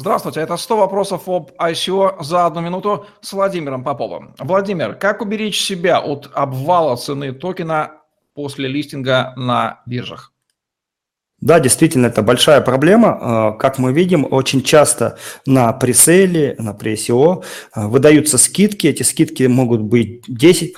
Здравствуйте, это 100 вопросов об ICO за одну минуту с Владимиром Поповым. Владимир, как уберечь себя от обвала цены токена после листинга на биржах? Да, действительно, это большая проблема. А, как мы видим, очень часто на преселе, на пресио выдаются скидки. Эти скидки могут быть 10%,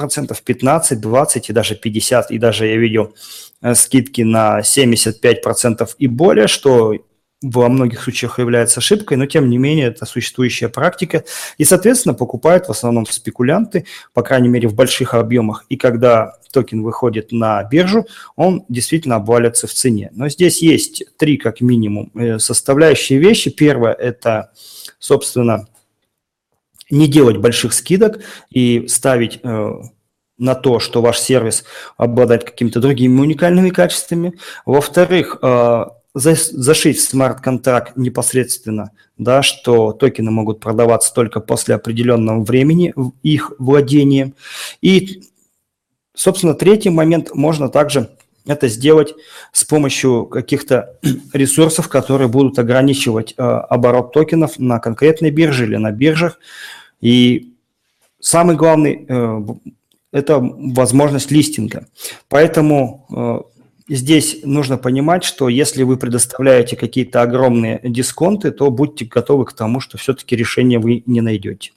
15%, 20% и даже 50%. И даже я видел э, скидки на 75% и более, что во многих случаях является ошибкой, но тем не менее это существующая практика. И, соответственно, покупают в основном спекулянты, по крайней мере, в больших объемах. И когда токен выходит на биржу, он действительно обвалится в цене. Но здесь есть три, как минимум, э, составляющие вещи. Первое – это, собственно, не делать больших скидок и ставить э, на то, что ваш сервис обладает какими-то другими уникальными качествами. Во-вторых, э, зашить в смарт-контракт непосредственно, да, что токены могут продаваться только после определенного времени в их владении. И, собственно, третий момент можно также это сделать с помощью каких-то ресурсов, которые будут ограничивать э, оборот токенов на конкретной бирже или на биржах. И самый главный э, – это возможность листинга. Поэтому э, здесь нужно понимать, что если вы предоставляете какие-то огромные дисконты, то будьте готовы к тому, что все-таки решение вы не найдете.